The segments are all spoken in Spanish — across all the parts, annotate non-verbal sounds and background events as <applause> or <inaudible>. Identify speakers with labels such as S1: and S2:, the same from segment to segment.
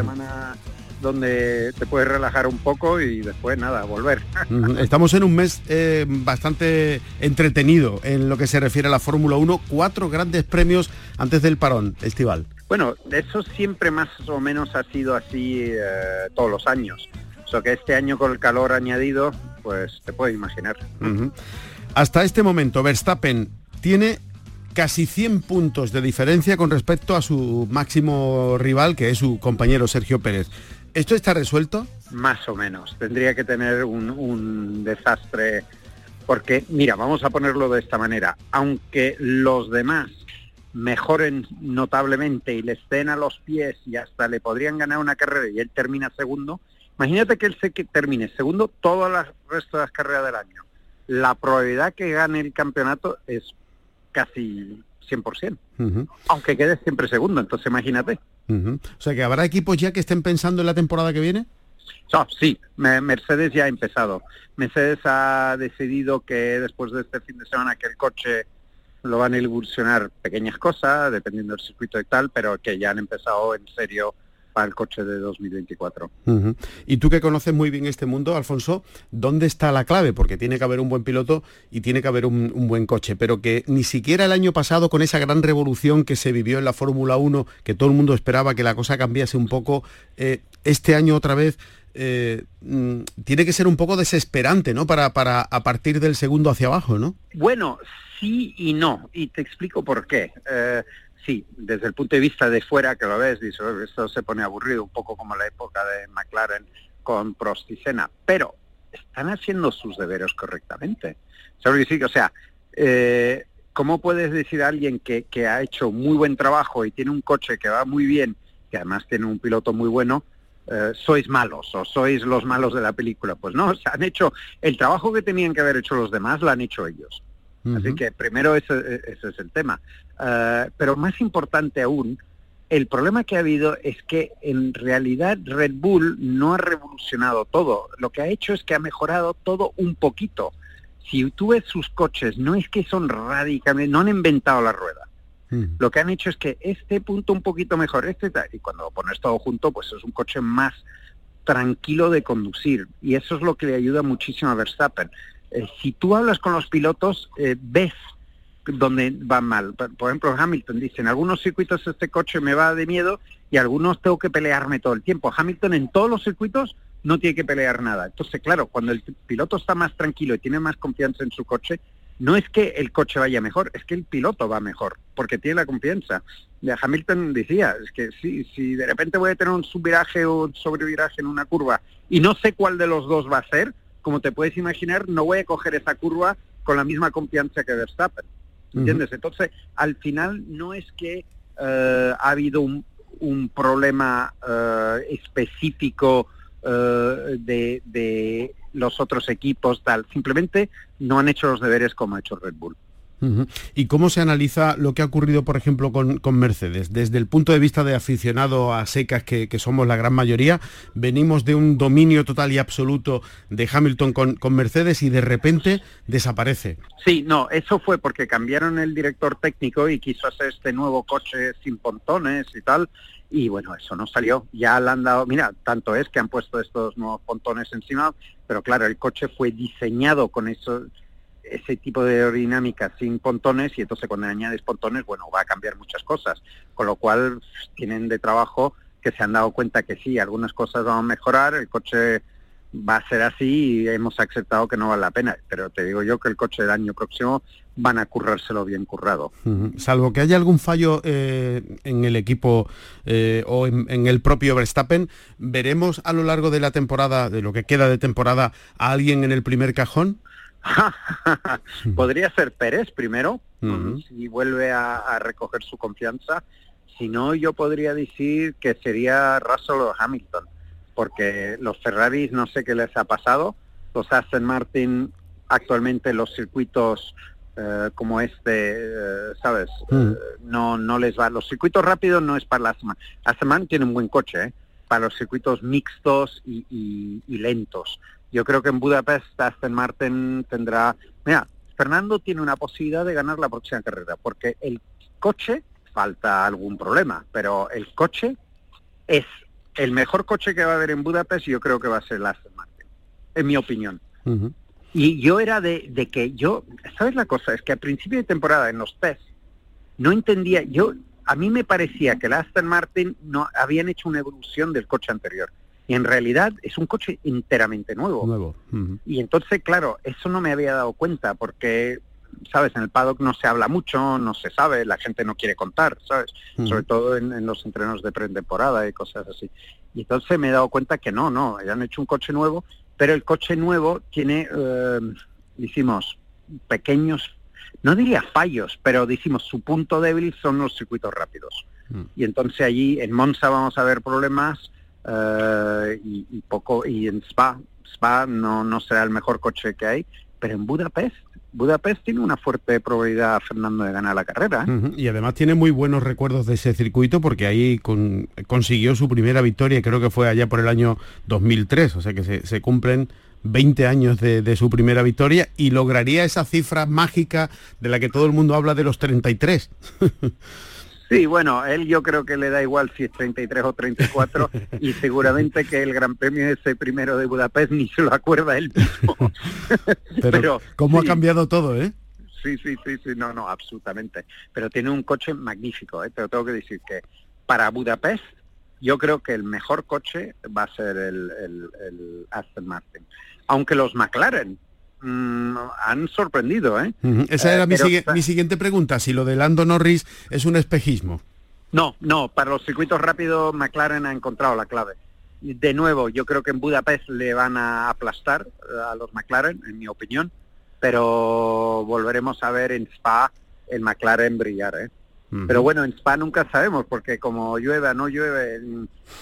S1: semana donde te puedes relajar un poco y después nada, volver. <laughs>
S2: Estamos en un mes eh, bastante entretenido en lo que se refiere a la Fórmula 1, cuatro grandes premios antes del parón estival.
S1: Bueno, eso siempre más o menos ha sido así eh, todos los años. O sea que este año con el calor añadido, pues te puedes imaginar.
S2: Hasta este momento, Verstappen tiene casi 100 puntos de diferencia con respecto a su máximo rival, que es su compañero Sergio Pérez. ¿Esto está resuelto?
S1: Más o menos. Tendría que tener un, desastre. Porque, mira, vamos a ponerlo de esta manera. Aunque los demás mejoren notablemente y le estén a los pies y hasta le podrían ganar una carrera y él termina segundo, imagínate que él se que termine segundo todas las resto de las carreras del año. La probabilidad que gane el campeonato es casi 100%, aunque quede siempre segundo, entonces imagínate.
S2: O sea que habrá equipos ya que estén pensando en la temporada que viene.
S1: sí, Mercedes ya ha empezado. Mercedes ha decidido que después de este fin de semana que el coche lo van a evolucionar pequeñas cosas, dependiendo del circuito y tal, pero que ya han empezado en serio para el coche de 2024.
S2: Y tú que conoces muy bien este mundo, Alfonso, ¿dónde está la clave? Porque tiene que haber un buen piloto y tiene que haber un, buen coche, pero que ni siquiera el año pasado, con esa gran revolución que se vivió en la Fórmula 1, que todo el mundo esperaba que la cosa cambiase un poco, eh, este año otra vez eh, mm, tiene que ser un poco desesperante, ¿no? Para, para a partir del segundo hacia abajo, ¿no?
S1: Bueno, sí y no, y te explico por qué. Eh, sí, desde el punto de vista de fuera que lo ves, dice, esto se pone aburrido, un poco como la época de McLaren con Prost y Senna, pero están haciendo sus deberes correctamente. O sea, eh, ¿cómo puedes decir a alguien que, que, ha hecho muy buen trabajo y tiene un coche que va muy bien, que además tiene un piloto muy bueno, eh, sois malos o sois los malos de la película? Pues no, se han hecho el trabajo que tenían que haber hecho los demás, lo han hecho ellos. Así que primero ese, ese es el tema. Eh, pero más importante aún, el problema que ha habido es que en realidad Red Bull no ha revolucionado todo. Lo que ha hecho es que ha mejorado todo un poquito. Si tú ves sus coches, no es que son radicalmente, no han inventado la rueda. Lo que han hecho es que este punto un poquito mejor, este y cuando lo pones todo junto, pues es un coche más tranquilo de conducir. Y eso es lo que le ayuda muchísimo a Verstappen. Eh, si tú hablas con los pilotos, eh, ves donde va mal. Por ejemplo, Hamilton dice, en algunos circuitos este coche me va de miedo y algunos tengo que pelearme todo el tiempo. Hamilton en todos los circuitos no tiene que pelear nada. Entonces, claro, cuando el piloto está más tranquilo y tiene más confianza en su coche, no es que el coche vaya mejor, es que el piloto va mejor, porque tiene la confianza. Hamilton decía, es que si, si de repente voy a tener un subviraje o un sobreviraje en una curva y no sé cuál de los dos va a ser, como te puedes imaginar, no voy a coger esa curva con la misma confianza que Verstappen. ¿Entiendes? Entonces, al final no es que eh, ha habido un, problema eh, específico eh, de, de los otros equipos, tal. Simplemente no han hecho los deberes como ha hecho Red Bull.
S2: ¿Y cómo se analiza lo que ha ocurrido, por ejemplo, con, Mercedes? Desde el punto de vista de aficionado a secas, que, somos la gran mayoría, venimos de un dominio total y absoluto de Hamilton con, con, Mercedes y de repente desaparece.
S1: Sí, no, eso fue porque cambiaron el director técnico y quiso hacer este nuevo coche sin pontones y tal. Y bueno, eso no salió. Ya le han dado, mira, tanto es que han puesto estos nuevos pontones encima, pero claro, el coche fue diseñado con eso ese tipo de aerodinámica sin pontones y entonces cuando añades pontones, bueno, va a cambiar muchas cosas. Con lo cual tienen de trabajo que se han dado cuenta que sí, algunas cosas van a mejorar, el coche va a ser así y hemos aceptado que no vale la pena. Pero te digo yo que el coche del año próximo van a currárselo bien currado.
S2: Salvo que haya algún fallo eh, en el equipo eh, o en, el propio Verstappen, ¿veremos a lo largo de la temporada, de lo que queda de temporada, a alguien en el primer cajón? <laughs>
S1: Podría ser Pérez primero, si vuelve a, recoger su confianza. Si no, yo podría decir que sería Russell o Hamilton, porque los Ferraris no sé qué les ha pasado. Los Aston Martin actualmente los circuitos eh, como este, eh, ¿sabes? Eh, no, no les va. Los circuitos rápidos no es para las Aston Aston Martin tiene un buen coche, para los circuitos mixtos y lentos yo creo que en Budapest Aston Martin tendrá... Mira, Fernando tiene una posibilidad de ganar la próxima carrera, porque el coche, falta algún problema, pero el coche es el mejor coche que va a haber en Budapest yo creo que va a ser el Aston Martin, en mi opinión. Y yo era de, de, que yo, ¿sabes la cosa? Es que a principio de temporada en los test no entendía, yo, a mí me parecía que el Aston Martin no habían hecho una evolución del coche anterior. Y en realidad es un coche enteramente nuevo.
S2: Nuevo.
S1: Y entonces, claro, eso no me había dado cuenta porque sabes, en el paddock no se habla mucho, no se sabe, la gente no quiere contar, ¿sabes? Sobre todo en, los entrenos de pretemporada y cosas así. Y entonces me he dado cuenta que no, no, ya han hecho un coche nuevo, pero el coche nuevo tiene, eh, decimos, pequeños, no diría fallos, pero decimos, su punto débil son los circuitos rápidos. Mm. Y entonces allí en Monza vamos a ver problemas eh, y, poco, y en Spa, Spa no, no será el mejor coche que hay, pero en Budapest Budapest tiene una fuerte probabilidad, Fernando, de ganar la carrera.
S2: ¿eh? Y además tiene muy buenos recuerdos de ese circuito porque ahí consiguió su primera victoria, creo que fue allá por el año 2003, o sea que se, cumplen 20 años de, su primera victoria y lograría esa cifra mágica de la que todo el mundo habla de los 33. <laughs>
S1: Sí, bueno, él yo creo que le da igual si es 33 o 34 y <laughs> seguramente que el Gran Premio ese primero de Budapest ni se lo acuerda él mismo. <laughs>
S2: Pero, cómo ha cambiado todo, ¿eh?
S1: Sí, sí, sí, sí, no, no, absolutamente. Pero tiene un coche magnífico, ¿eh? Pero tengo que decir que para Budapest yo creo que el mejor coche va a ser el, el Aston Martin. Aunque los McLaren Mm, han sorprendido. ¿eh?
S2: Esa era eh, mi, siguiente pregunta, si lo de Lando Norris es un espejismo.
S1: No, no, para los circuitos rápidos McLaren ha encontrado la clave. De nuevo, yo creo que en Budapest le van a aplastar eh, a los McLaren, en mi opinión, pero volveremos a ver en Spa el McLaren brillar. ¿eh? Pero bueno, en Spa nunca sabemos, porque como llueve, no llueve,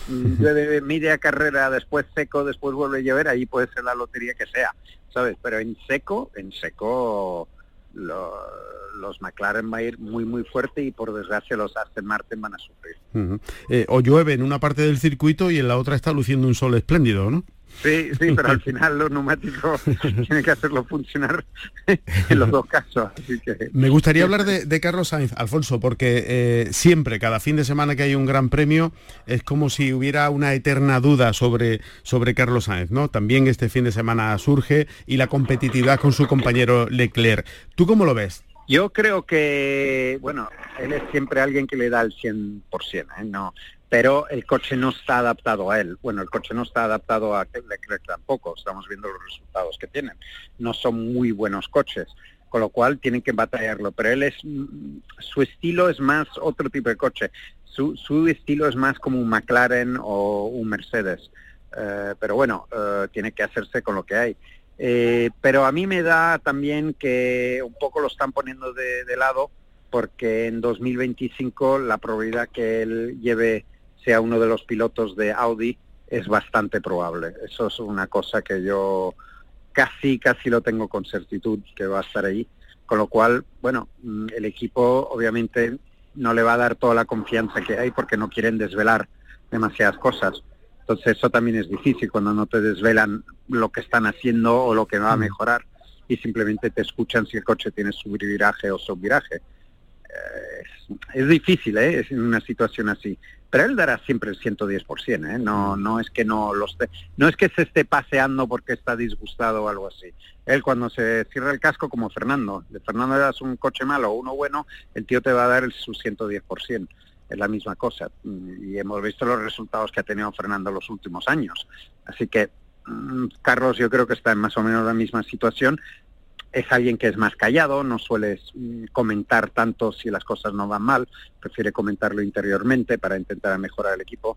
S1: llueve <laughs> media carrera, después seco, después vuelve a llover, ahí puede ser la lotería que sea. ¿sabes? Pero en seco, en seco los McLaren va a ir muy muy fuerte y por desgracia los Aston Martin van a sufrir.
S2: Eh, o llueve en una parte del circuito y en la otra está luciendo un sol espléndido, ¿no?
S1: Sí, sí, pero al final los neumáticos <laughs> tienen que hacerlo funcionar <laughs> en los dos casos.
S2: Me gustaría hablar de, Carlos Sainz, Alfonso, porque eh, siempre, cada fin de semana que hay un gran premio, es como si hubiera una eterna duda sobre, sobre Carlos Sainz, ¿no? También este fin de semana surge y la competitividad con su compañero Leclerc. ¿Tú cómo lo ves?
S1: Yo creo que, bueno, él es siempre alguien que le da el 100%, ¿eh? No, pero el coche no está adaptado a él. Bueno, el coche no está adaptado a Leclerc tampoco, estamos viendo los resultados que tienen. No son muy buenos coches, con lo cual tienen que batallarlo, pero él es, mm, su estilo es más otro tipo de coche, su, su estilo es más como un McLaren o un Mercedes, eh, pero bueno, eh, tiene que hacerse con lo que hay. Eh, pero a mí me da también que un poco lo están poniendo de, de lado porque en 2025 la probabilidad que él lleve sea uno de los pilotos de Audi es bastante probable. Eso es una cosa que yo casi, casi lo tengo con certitud que va a estar ahí. Con lo cual, bueno, mm, el equipo obviamente no le va a dar toda la confianza que hay porque no quieren desvelar demasiadas cosas. Entonces eso también es difícil cuando no te desvelan lo que están haciendo o lo que va a mejorar y simplemente te escuchan si el coche tiene subviraje o subviraje. Eh, es, difícil, ¿eh? Es en una situación así pero él dará siempre el 110%, ¿eh? no, mm. no es que no lo esté, no es que se esté paseando porque está disgustado o algo así. Él cuando se cierra el casco, como Fernando, de Fernando le das un coche malo o uno bueno, el tío te va a dar el, su 110%, es la misma cosa. Y hemos visto los resultados que ha tenido Fernando los últimos años. Así que mm, Carlos yo creo que está en más o menos la misma situación, es alguien que es más callado, no suele mm, comentar tanto si las cosas no van mal, prefiere comentarlo interiormente para intentar mejorar el equipo,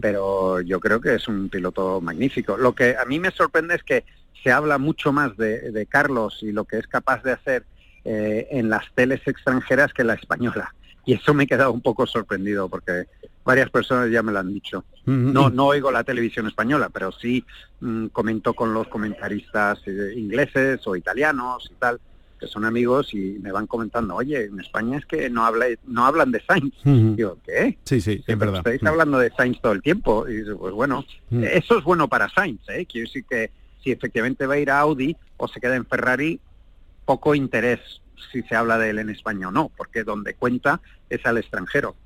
S1: pero yo creo que es un piloto magnífico. Lo que a mí me sorprende es que se habla mucho más de, Carlos y lo que es capaz de hacer eh, en las teles extranjeras que la española. Y eso me he quedado un poco sorprendido porque varias personas ya me lo han dicho. No, no oigo la televisión española, pero sí mm, comento con los comentaristas eh, ingleses o italianos y tal, que son amigos y me van comentando, oye, en España es que no habla, no hablan de Sainz. Digo, ¿qué?
S2: Sí, sí, es verdad.
S1: Estáis hablando de Sainz todo el tiempo. Y digo, pues bueno, eso es bueno para Sainz, ¿eh? Quiero decir que si efectivamente va a ir a Audi o se queda en Ferrari, poco interés si se habla de él en España o no, porque donde cuenta es al extranjero.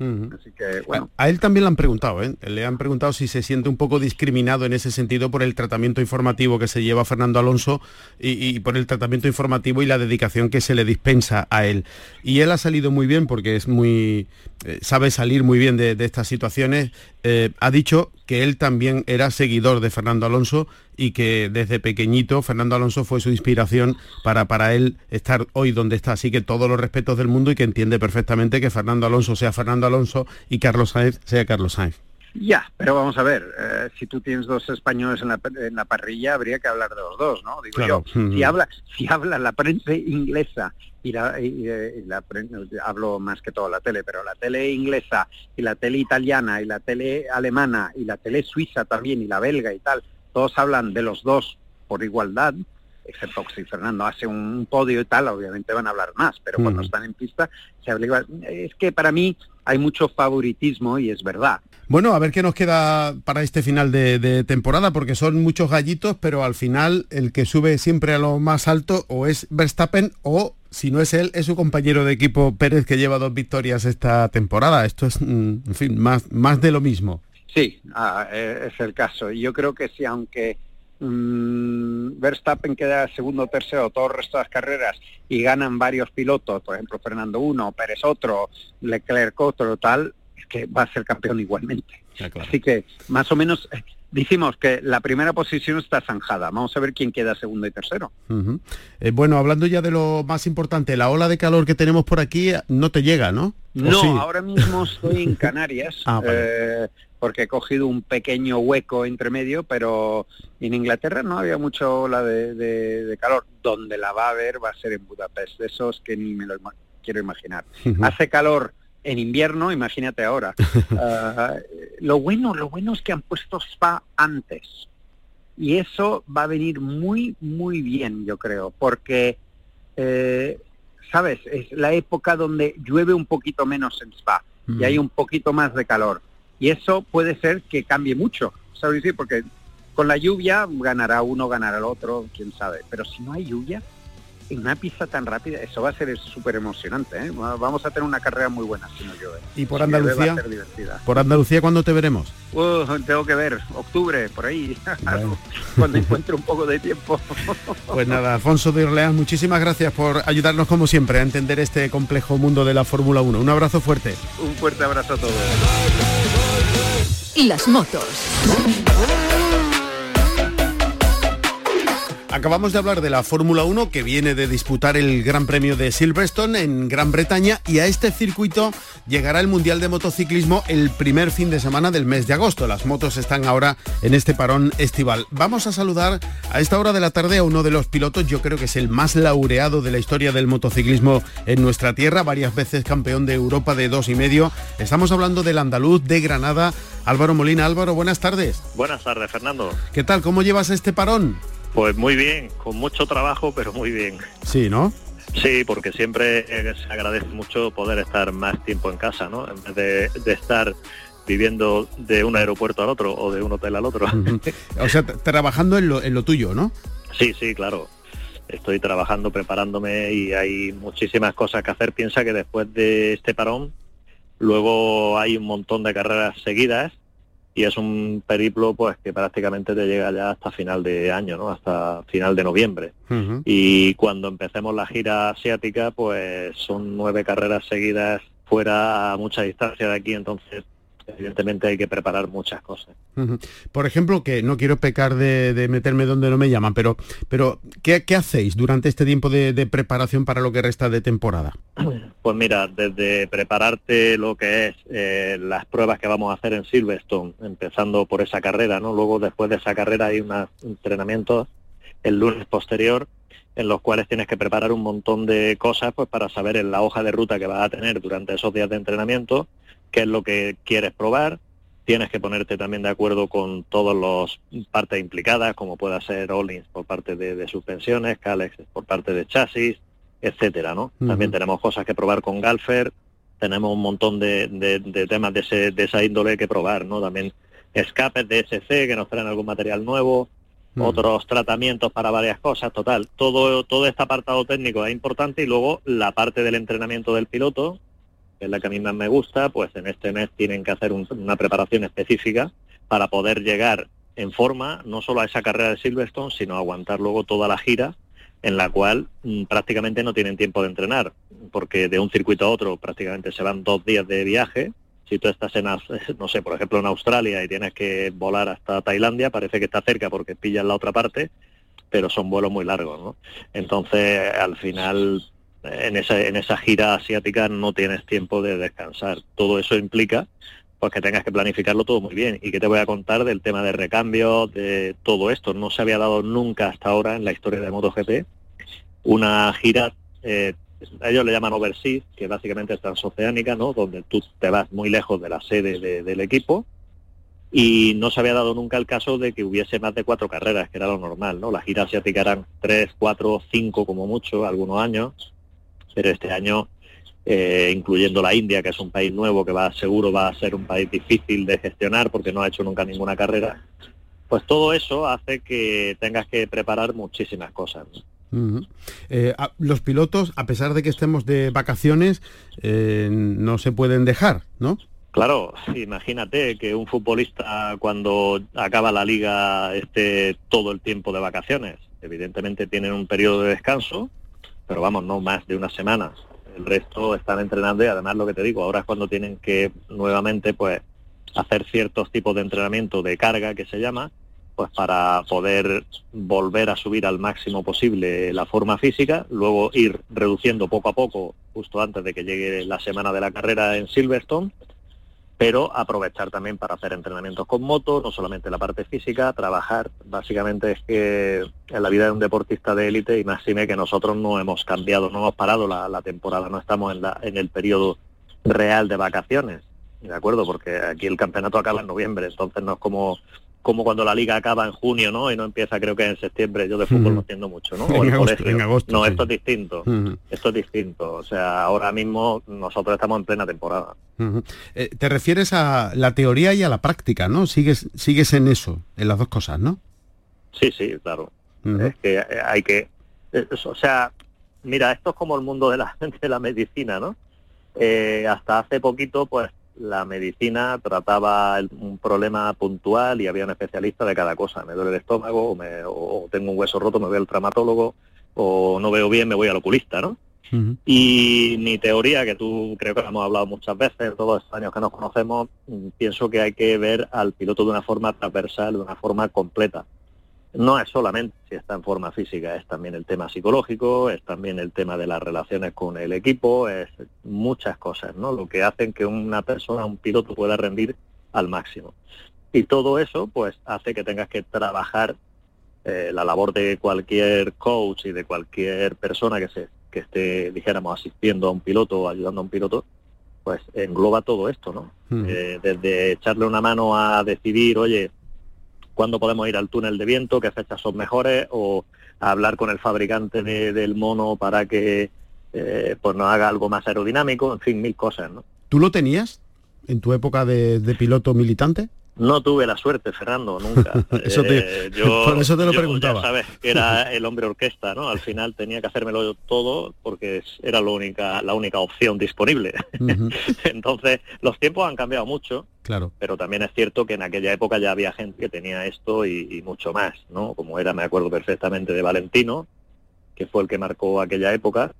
S1: Así que, bueno.
S2: A, él también le han preguntado, ¿eh? Le han preguntado si se siente un poco discriminado en ese sentido por el tratamiento informativo que se lleva Fernando Alonso y, por el tratamiento informativo y la dedicación que se le dispensa a él. Y él ha salido muy bien porque es muy. Eh, sabe salir muy bien de, estas situaciones. Eh, ha dicho que él también era seguidor de Fernando Alonso y que desde pequeñito Fernando Alonso fue su inspiración para, para él estar hoy donde está. Así que todos los respetos del mundo y que entiende perfectamente que Fernando Alonso sea Fernando Alonso y Carlos Sainz sea Carlos Sainz.
S1: Ya, pero vamos a ver, eh, si tú tienes dos españoles en la, en la, parrilla, habría que hablar de los dos, ¿no? Digo yo, si habla, si habla la prensa inglesa y la, y, la hablo más que todo la tele, pero la tele inglesa y la tele italiana y la tele alemana y la tele suiza también y la belga y tal, todos hablan de los dos por igualdad, excepto si Fernando hace un podio y tal, obviamente van a hablar más, pero cuando están en pista se habla igual. Es que para mí hay mucho favoritismo y es verdad.
S2: Bueno, a ver qué nos queda para este final de, temporada, porque son muchos gallitos, pero al final el que sube siempre a lo más alto o es Verstappen o, si no es él, es su compañero de equipo Pérez que lleva dos victorias esta temporada. Esto es, mm, en fin, más, más de lo mismo.
S1: Sí, ah, e, es el caso. Y yo creo que sí, aunque mmm, Verstappen queda segundo o tercero todo el resto de las carreras y ganan varios pilotos, por ejemplo Fernando uno, Pérez otro, Leclerc otro, tal, es que va a ser campeón igualmente. Así que más o menos eh, Dijimos que la primera posición está zanjada. Vamos a ver quién queda segundo y tercero.
S2: Eh, bueno, hablando ya de lo más importante, la ola de calor que tenemos por aquí eh, no te llega, ¿no?
S1: No, ahora mismo estoy en <laughs> Canarias. Ah, eh, porque he cogido un pequeño hueco entre medio, pero en Inglaterra no había mucho ola de, calor. Donde la va a haber va a ser en Budapest, de esos que ni me lo quiero imaginar. Hace calor en invierno, imagínate ahora. <laughs> Ah, lo bueno, lo bueno es que han puesto spa antes. Y eso va a venir muy, muy bien, yo creo, porque, eh, ¿sabes? Es la época donde llueve un poquito menos en spa y hay mm. un poquito más de calor. Y eso puede ser que cambie mucho, ¿sabes? Porque con la lluvia ganará uno, ganará el otro, quién sabe. Pero si no hay lluvia, en una pista tan rápida, eso va a ser súper emocionante. ¿eh? Vamos a tener una carrera muy buena si no llueve.
S2: ¿Y por Andalucía? ¿Por Andalucía cuándo te veremos?
S1: tengo que ver, octubre, por ahí, <laughs> cuando encuentre un poco de tiempo. <laughs>
S2: pues nada, Alfonso de Orleans, muchísimas gracias por ayudarnos como siempre a entender este complejo mundo de la Fórmula 1. Un abrazo fuerte.
S1: Un fuerte abrazo a todos.
S3: Las motos.
S2: Acabamos de hablar de la Fórmula 1 que viene de disputar el Gran Premio de Silverstone en Gran Bretaña y a este circuito llegará el Mundial de Motociclismo el primer fin de semana del mes de agosto. Las motos están ahora en este parón estival. Vamos a saludar a esta hora de la tarde a uno de los pilotos, yo creo que es el más laureado de la historia del motociclismo en nuestra tierra, varias veces campeón de Europa de dos y medio. Estamos hablando del andaluz de Granada, Álvaro Molina. Álvaro, buenas tardes.
S4: Buenas tardes, Fernando.
S2: ¿Qué tal? ¿Cómo llevas este parón?
S4: Pues muy bien, con mucho trabajo, pero muy bien.
S2: Sí, ¿no?
S4: Sí, porque siempre se agradece mucho poder estar más tiempo en casa, ¿no? En vez de, estar viviendo de un aeropuerto al otro o de un hotel al otro.
S2: o sea, trabajando en lo, en lo tuyo, ¿no?
S4: Sí, sí, claro. Estoy trabajando, preparándome y hay muchísimas cosas que hacer. Piensa que después de este parón, luego hay un montón de carreras seguidas y es un periplo pues que prácticamente te llega ya hasta final de año, ¿no? Hasta final de noviembre. Y cuando empecemos la gira asiática, pues son nueve carreras seguidas fuera a mucha distancia de aquí, entonces evidentemente hay que preparar muchas cosas.
S2: Por ejemplo, que no quiero pecar de, meterme donde no me llaman, pero, pero ¿qué, hacéis durante este tiempo de, preparación para lo que resta de temporada?
S4: Pues mira, desde prepararte lo que es eh, las pruebas que vamos a hacer en Silverstone, empezando por esa carrera, ¿no? Luego después de esa carrera hay unos entrenamientos el lunes posterior en los cuales tienes que preparar un montón de cosas pues para saber en la hoja de ruta que vas a tener durante esos días de entrenamiento qué es lo que quieres probar, tienes que ponerte también de acuerdo con todas las partes implicadas, como pueda ser Ollins por parte de, suspensiones, Calex por parte de chasis, etcétera, ¿no? También tenemos cosas que probar con Galfer, tenemos un montón de, temas de, esa índole que probar, ¿no? También escapes de SC que nos traen algún material nuevo, otros tratamientos para varias cosas, total, todo, todo este apartado técnico es importante y luego la parte del entrenamiento del piloto, es la que a mí más me gusta, pues en este mes tienen que hacer una preparación específica para poder llegar en forma no solo a esa carrera de Silverstone, sino aguantar luego toda la gira en la cual mm, prácticamente no tienen tiempo de entrenar, porque de un circuito a otro prácticamente se van dos días de viaje. Si tú estás en, <laughs> no sé, por ejemplo en Australia y tienes que volar hasta Tailandia, parece que está cerca porque pillas la otra parte, pero son vuelos muy largos, ¿no? Entonces, al final, en esa, en esa gira asiática no tienes tiempo de descansar. Todo eso implica pues que tengas que planificarlo todo muy bien. ¿Y qué te voy a contar del tema de recambio, de todo esto? No se había dado nunca hasta ahora en la historia de MotoGP una gira, eh, ellos le llaman overseas, que básicamente es transoceánica, ¿no? Donde tú te vas muy lejos de la sede del equipo y no se había dado nunca el caso de que hubiese más de cuatro carreras, que era lo normal, ¿no? La gira asiática eran tres, cuatro, cinco como mucho, algunos años, pero este año eh, incluyendo la India, que es un país nuevo que va seguro va a ser un país difícil de gestionar porque no ha hecho nunca ninguna carrera, pues todo eso hace que tengas que preparar muchísimas cosas.
S2: Eh, los pilotos, a pesar de que estemos de vacaciones, eh, no se pueden dejar, ¿no?
S4: Claro, imagínate que un futbolista cuando acaba la liga esté todo el tiempo de vacaciones. Evidentemente tienen un periodo de descanso, pero vamos, no más de una semana el resto están entrenando y además lo que te digo, ahora es cuando tienen que nuevamente pues hacer ciertos tipos de entrenamiento de carga que se llama, pues para poder volver a subir al máximo posible la forma física, luego ir reduciendo poco a poco justo antes de que llegue la semana de la carrera en Silverstone pero aprovechar también para hacer entrenamientos con moto, no solamente la parte física, trabajar. Básicamente es que en la vida de un deportista de élite, y más que nosotros no hemos cambiado, no hemos parado la, temporada, no estamos en, la, en el periodo real de vacaciones, ¿de acuerdo? Porque aquí el campeonato acaba en noviembre, entonces no es como como cuando la liga acaba en junio, ¿no? Y no empieza, creo que en septiembre. Yo de fútbol no entiendo mucho, ¿no? <laughs>
S2: O en, agosto,
S4: no, esto es distinto. Esto es distinto. O sea, ahora mismo nosotros estamos en plena temporada.
S2: Eh, te refieres a la teoría y a la práctica, ¿no? Sigues, sigues en eso, en las dos cosas, ¿no?
S4: Sí, sí, claro. Es que eh, hay que... Eh, o sea, mira, esto es como el mundo de la, <laughs> de la medicina, ¿no? hasta hace poquito, pues la medicina trataba un problema puntual y había un especialista de cada cosa. Me duele el estómago, o, tengo un hueso roto, me voy al traumatólogo, o no veo bien, me voy al oculista, ¿no? Y mi teoría, que tú creo que hemos hablado muchas veces, todos estos años que nos conocemos, mm, pienso que hay que ver al piloto de una forma transversal, de una forma completa no es solamente si está en forma física, es también el tema psicológico, es también el tema de las relaciones con el equipo, es muchas cosas, ¿no? Lo que hacen que una persona, un piloto pueda rendir al máximo. Y todo eso, pues, hace que tengas que trabajar eh, la labor de cualquier coach y de cualquier persona que se que esté, dijéramos, asistiendo a un piloto o ayudando a un piloto, pues engloba todo esto, ¿no? Hmm. Eh, desde echarle una mano a decidir, oye, cuándo podemos ir al túnel de viento, qué fechas son mejores, o hablar con el fabricante del mono para que eh, pues nos haga algo más aerodinámico, en fin, mil cosas, ¿no?
S2: ¿Tú lo tenías en tu época de piloto militante?
S4: No tuve la suerte, Fernando, nunca. <laughs>
S2: eso te, eh, <laughs> por eso te lo preguntaba.
S4: Ya sabes que era <laughs> el hombre orquesta, ¿no? Al final tenía que hacérmelo todo porque era la única, la única opción disponible. Entonces, los tiempos han cambiado mucho,
S2: claro.
S4: pero también es cierto que en aquella época ya había gente que tenía esto y, mucho más, ¿no? Como era, me acuerdo perfectamente de Valentino, que fue el que marcó aquella época,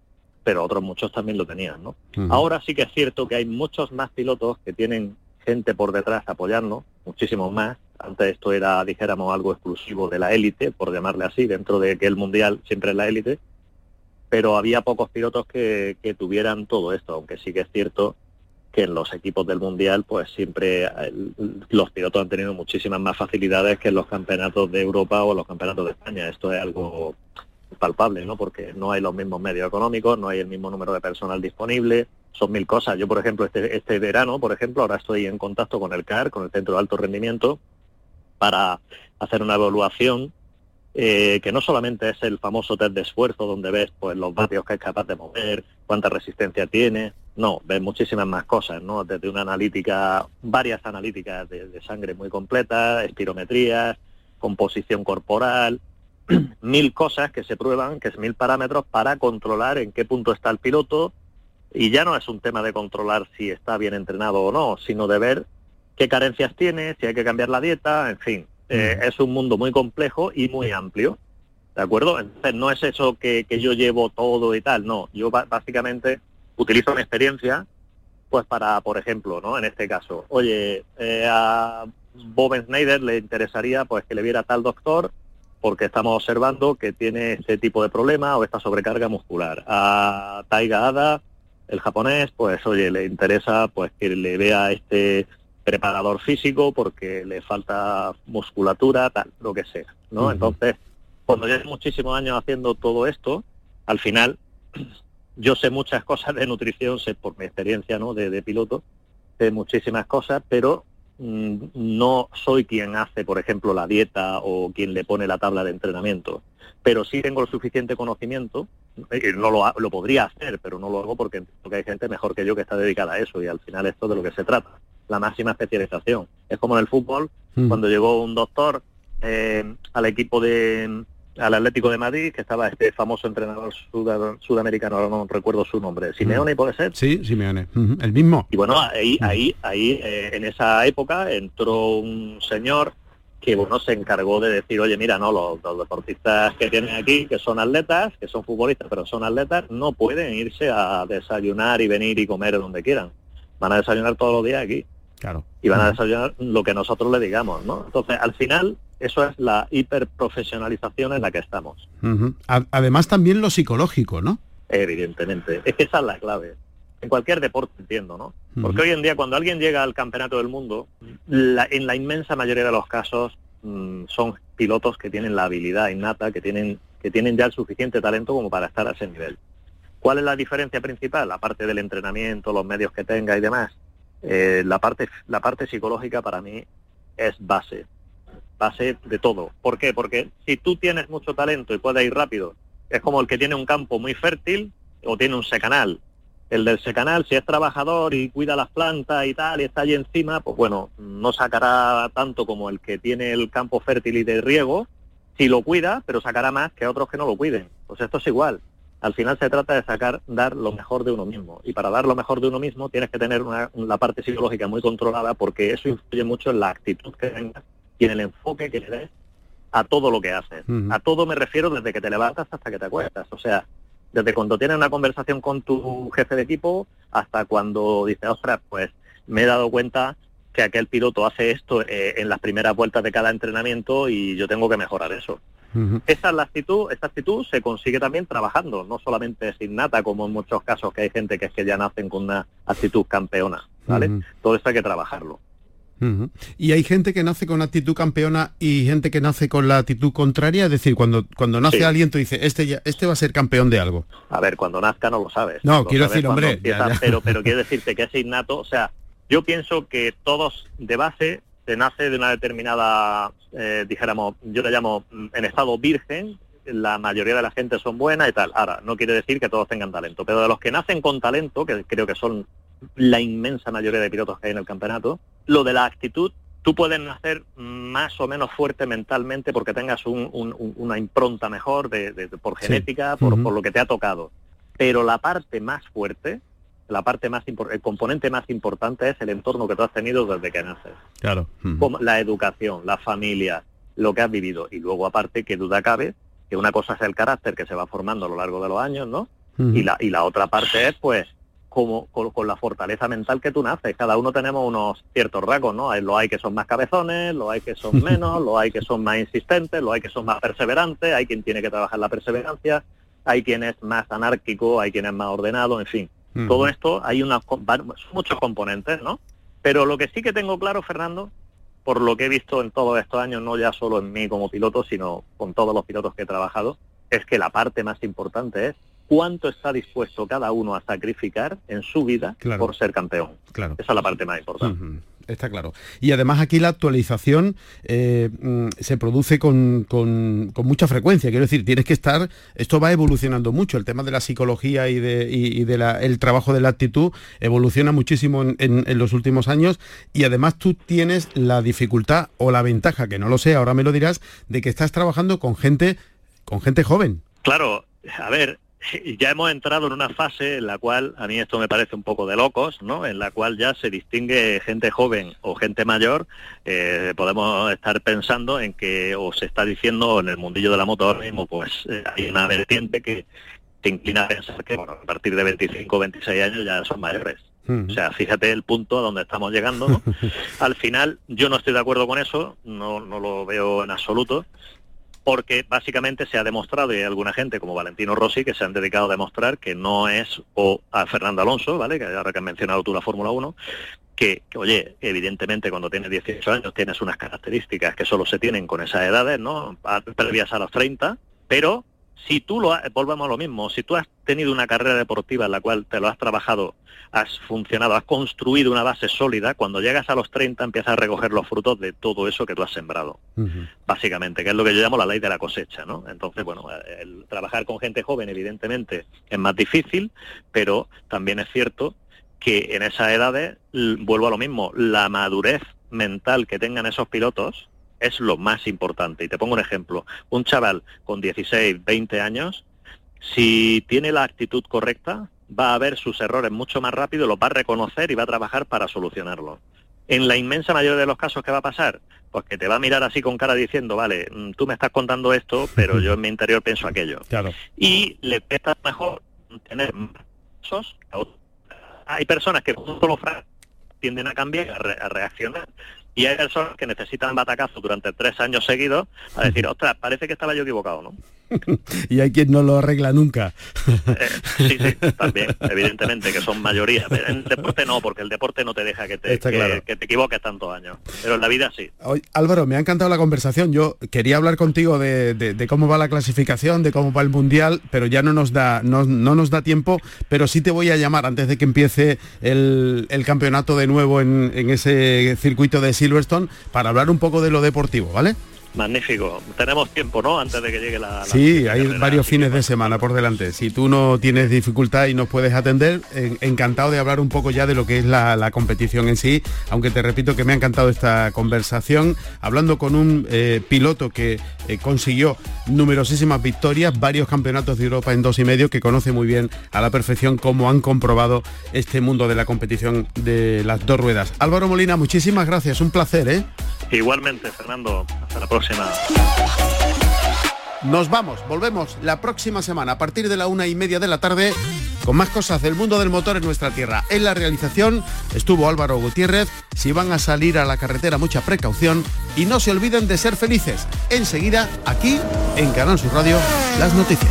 S4: pero otros muchos también lo tenían, ¿no? Ahora sí que es cierto que hay muchos más pilotos que tienen gente por detrás apoyarnos, muchísimos más. Antes esto era, dijéramos, algo exclusivo de la élite, por llamarle así, dentro de que el mundial siempre es la élite, pero había pocos pilotos que, tuvieran todo esto, aunque sí que es cierto que en los equipos del mundial, pues siempre los pilotos han tenido muchísimas más facilidades que en los campeonatos de Europa o los campeonatos de España. Esto es algo palpable, ¿no? Porque no hay los mismos medios económicos, no hay el mismo número de personal disponible, son mil cosas. Yo, por ejemplo, este, este verano, por ejemplo, ahora estoy en contacto con el CAR, con el Centro de Alto Rendimiento, para hacer una evaluación eh, que no solamente es el famoso test de esfuerzo donde ves pues los vatios que es capaz de mover, cuánta resistencia tiene, no, ves muchísimas más cosas, ¿no? Desde una analítica, varias analíticas de, sangre muy completas, espirometrías, composición corporal, <clears throat> mil cosas que se prueban, que es mil parámetros para controlar en qué punto está el piloto, Y ya no es un tema de controlar si está bien entrenado o no, sino de ver qué carencias tiene, si hay que cambiar la dieta, en fin. Eh, es un mundo muy complejo y muy amplio. ¿De acuerdo? Entonces no es eso que, yo llevo todo y tal, no. Yo básicamente utilizo mi experiencia pues para, por ejemplo, ¿no? En este caso, oye, eh, a Bob Snyder le interesaría pues que le viera tal doctor porque estamos observando que tiene este tipo de problema o esta sobrecarga muscular. A Taiga Ada, el japonés, pues oye, le interesa pues que le vea este preparador físico porque le falta musculatura, tal, lo que sea, ¿no? Entonces, cuando llevo muchísimos años haciendo todo esto, al final yo sé muchas cosas de nutrición, sé por mi experiencia ¿no? de, piloto, sé muchísimas cosas, pero mm, no soy quien hace, por ejemplo, la dieta o quien le pone la tabla de entrenamiento. Pero sí tengo el suficiente conocimiento, no lo, lo podría hacer, pero no lo hago porque, porque hay gente mejor que yo que está dedicada a eso y al final esto de lo que se trata, la máxima especialización. Es como en el fútbol, mm. cuando llegó un doctor eh, al equipo de, al Atlético de Madrid, que estaba este famoso entrenador sudamericano, ahora no recuerdo su nombre, Simeone puede ser.
S2: Sí, Simeone, el mismo.
S4: Y bueno, ahí, ahí, ahí, eh, en esa época entró un señor que bueno se encargó de decir, oye, mira, no, los, deportistas que tienen aquí, que son atletas, que son futbolistas, pero son atletas, no pueden irse a desayunar y venir y comer donde quieran. Van a desayunar todos los días aquí.
S2: Claro.
S4: Y van a desayunar lo que nosotros le digamos, ¿no? Entonces, al final, eso es la hiperprofesionalización en la que estamos.
S2: Además también lo psicológico, ¿no?
S4: Evidentemente, es que esa es la clave. En cualquier deporte entiendo, ¿no? Porque hoy en día cuando alguien llega al campeonato del mundo, en la inmensa mayoría de los casos mm, son pilotos que tienen la habilidad innata, que tienen, que tienen ya el suficiente talento como para estar a ese nivel. ¿Cuál es la diferencia principal? Aparte del entrenamiento, los medios que tenga y demás. Eh, la, parte, la parte psicológica para mí es base base de todo. ¿Por qué? Porque si tú tienes mucho talento y puedes ir rápido, es como el que tiene un campo muy fértil o tiene un secanal. El del secanal, si es trabajador y cuida las plantas y tal, y está allí encima, pues bueno, no sacará tanto como el que tiene el campo fértil y de riego, si lo cuida, pero sacará más que otros que no lo cuiden. Pues esto es igual. Al final se trata de sacar, dar lo mejor de uno mismo. Y para dar lo mejor de uno mismo tienes que tener una, la parte psicológica muy controlada porque eso influye mucho en la actitud que tengas y en el enfoque que le des a todo lo que haces. A todo me refiero desde que te levantas hasta que te acuestas. O sea, desde cuando tienes una conversación con tu jefe de equipo hasta cuando dices, ostras, pues me he dado cuenta que aquel piloto hace esto eh, en las primeras vueltas de cada entrenamiento y yo tengo que mejorar eso. Esa es la actitud, esta actitud se consigue también trabajando, no solamente sin nata, como en muchos casos que hay gente que es que ya nacen con una actitud campeona, ¿vale? Todo esto hay que trabajarlo.
S2: Y hay gente que nace con actitud campeona y gente que nace con la actitud contraria, es decir, cuando, cuando nace alguien tú dices, este, ya, este va a ser campeón de algo.
S4: A ver, cuando nazca no lo sabes.
S2: No, quiero decir, hombre.
S4: Pero, pero quiero decirte que es innato, o sea, yo pienso que todos de base se nace de una determinada, eh, dijéramos, yo le llamo mm, en estado virgen, la mayoría de la gente son buenas y tal. Ahora, no quiere decir que todos tengan talento, pero de los que nacen con talento, que creo que son la inmensa mayoría de pilotos que hay en el campeonato. Lo de la actitud, tú puedes nacer más o menos fuerte mentalmente porque tengas una impronta mejor de, por genética, por, lo que te ha tocado. Pero la parte más fuerte, la parte más el componente más importante es el entorno que tú has tenido desde que naces.
S2: Claro.
S4: La educación, la familia, lo que has vivido. Y luego, aparte, que duda cabe, que una cosa es el carácter que se va formando a lo largo de los años, ¿no? y, la, y la otra parte es, pues, como con, la fortaleza mental que tú naces. Cada uno tenemos unos ciertos rasgos, ¿no? Lo hay que son más cabezones, lo hay que son <laughs> menos, lo hay que son más insistentes, lo hay que son más perseverantes, hay quien tiene que trabajar la perseverancia, hay quien es más anárquico, hay quien es más ordenado, en fin. Todo esto hay unas, muchos componentes, ¿no? Pero lo que sí que tengo claro, Fernando, por lo que he visto en todos estos años, no ya solo en mí como piloto, sino con todos los pilotos que he trabajado, es que la parte más importante es cuánto está dispuesto cada uno a sacrificar en su vida por ser campeón.
S2: Claro.
S4: Esa es la parte más importante.
S2: Está claro. Y además aquí la actualización eh, mm, se produce con, mucha frecuencia. Quiero decir, tienes que estar, esto va evolucionando mucho, el tema de la psicología y de, y, el trabajo de la actitud evoluciona muchísimo en, en, los últimos años y además tú tienes la dificultad o la ventaja, que no lo sé, ahora me lo dirás, de que estás trabajando con gente, con gente joven.
S4: Claro, a ver, ya hemos entrado en una fase en la cual, a mí esto me parece un poco de locos, ¿no? En la cual ya se distingue gente joven o gente mayor. Eh, podemos estar pensando en que, o se está diciendo en el mundillo de la moto ahora mismo, pues eh, hay una vertiente que se inclina a pensar que, bueno, a partir de 25 o 26 años ya son mayores. O sea, fíjate el punto a donde estamos llegando. ¿no? <laughs> Al final, yo no estoy de acuerdo con eso, no, no lo veo en absoluto porque básicamente se ha demostrado, y hay alguna gente como Valentino Rossi que se han dedicado a demostrar que no es, o a Fernando Alonso, ¿vale? Que ahora que has mencionado tú la Fórmula 1, que, oye, evidentemente cuando tienes 18 años tienes unas características que solo se tienen con esas edades, ¿no? Previas a los 30, pero si tú lo volvemos a lo mismo, si tú has tenido una carrera deportiva en la cual te lo has trabajado, has funcionado, has construido una base sólida, cuando llegas a los 30 empiezas a recoger los frutos de todo eso que tú has sembrado, básicamente, que es lo que yo llamo la ley de la cosecha, ¿no? Entonces, bueno, el trabajar con gente joven evidentemente es más difícil, pero también es cierto que en esas edades, vuelvo a lo mismo, la madurez mental que tengan esos pilotos, es lo más importante. Y te pongo un ejemplo. Un chaval con 16, 20 años, si tiene la actitud correcta, va a ver sus errores mucho más rápido, los va a reconocer y va a trabajar para solucionarlos. En la inmensa mayoría de los casos, ¿qué va a pasar? Pues que te va a mirar así con cara diciendo, vale, mm, tú me estás contando esto, pero yo en mi interior pienso aquello. <laughs>
S2: Claro.
S4: Y le pesa mejor tener más Hay personas que con solo tienden a cambiar, a reaccionar, y hay personas que necesitan batacazo durante tres años seguidos a decir, <laughs> ostras, parece que estaba yo equivocado, ¿no? <laughs>
S2: y hay quien no lo arregla nunca.
S4: Eh, <laughs> sí, sí, también, evidentemente, que son mayoría. Pero en el deporte no, porque el deporte no te deja que te, que, te equivoques tantos años. Pero en la vida sí.
S2: Álvaro, me ha encantado la conversación. Yo quería hablar contigo de, cómo va la clasificación, de cómo va el Mundial, pero ya no nos da, no, nos da tiempo. Pero sí te voy a llamar antes de que empiece el, campeonato de nuevo en, en ese circuito de Silverstone para hablar un poco de lo deportivo, ¿vale?
S4: Magnífico. Tenemos tiempo, ¿no? Antes de que llegue la...
S2: sí, hay varios fines de semana por delante. Si tú no tienes dificultad y nos puedes atender, encantado de hablar un poco ya de lo que es la, competición en sí, aunque te repito que me ha encantado esta conversación, hablando con un eh, piloto que eh, consiguió numerosísimas victorias, varios campeonatos de Europa en dos y medio, que conoce muy bien a la perfección cómo han comprobado este mundo de la competición de las dos ruedas. Álvaro Molina, muchísimas gracias, un placer, ¿eh?
S4: Igualmente, Fernando. Hasta la próxima.
S2: Nos vamos, volvemos la próxima semana a partir de la una y media de la tarde con más cosas del mundo del motor en nuestra tierra. En la realización estuvo Álvaro Gutiérrez. Si van a salir a la carretera, mucha precaución y no se olviden de ser felices. Enseguida, aquí en Canal Sur Radio, las noticias.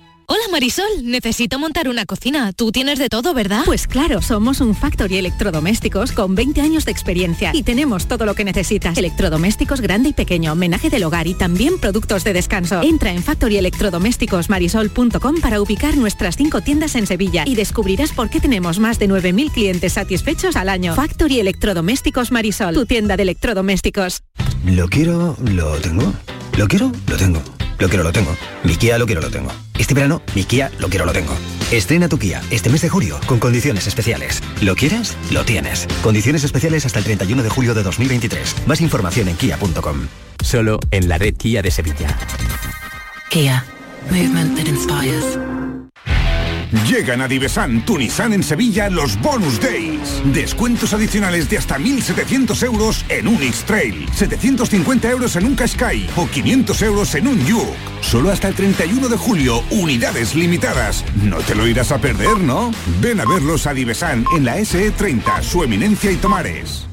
S5: Hola Marisol, necesito montar una cocina. Tú tienes de todo, ¿verdad?
S6: Pues claro, somos un Factory Electrodomésticos con 20 años de experiencia y tenemos todo lo que necesitas. Electrodomésticos grande y pequeño, homenaje del hogar y también productos de descanso. Entra en factoryelectrodomésticosmarisol.com para ubicar nuestras cinco tiendas en Sevilla y descubrirás por qué tenemos más de 9.000 clientes satisfechos al año. Factory Electrodomésticos Marisol, tu tienda de electrodomésticos.
S7: Lo quiero, lo tengo. Lo quiero, lo tengo. Lo quiero, lo tengo. Mi Kia lo quiero, lo tengo. Este verano, mi Kia lo quiero, lo tengo. Estrena tu Kia este mes de julio con condiciones especiales. ¿Lo quieres? Lo tienes. Condiciones especiales hasta el 31 de julio de 2023. Más información en kia.com.
S8: Solo en la red Kia de Sevilla.
S9: Kia. Movement that inspires.
S8: Llegan a Divesan, Tunisan en Sevilla los Bonus Days. Descuentos adicionales de hasta 1.700 euros en un X-Trail, 750 euros en un Qashqai o 500 euros en un Juke. Solo hasta el 31 de julio, unidades limitadas. No te lo irás a perder, ¿no? Ven a verlos a Divesan en la SE30, su eminencia y Tomares.